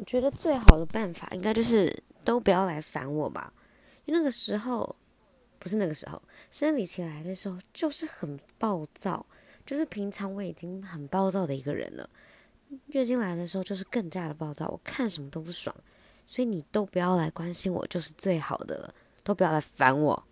我觉得最好的办法应该就是都不要来烦我吧。因为那个时候不是那个时候生理期来的时候就是很暴躁就是平常我已经很暴躁的一个人了。月经来的时候就是更加的暴躁我看什么都不爽所以你都不要来关心我就是最好的了都不要来烦我。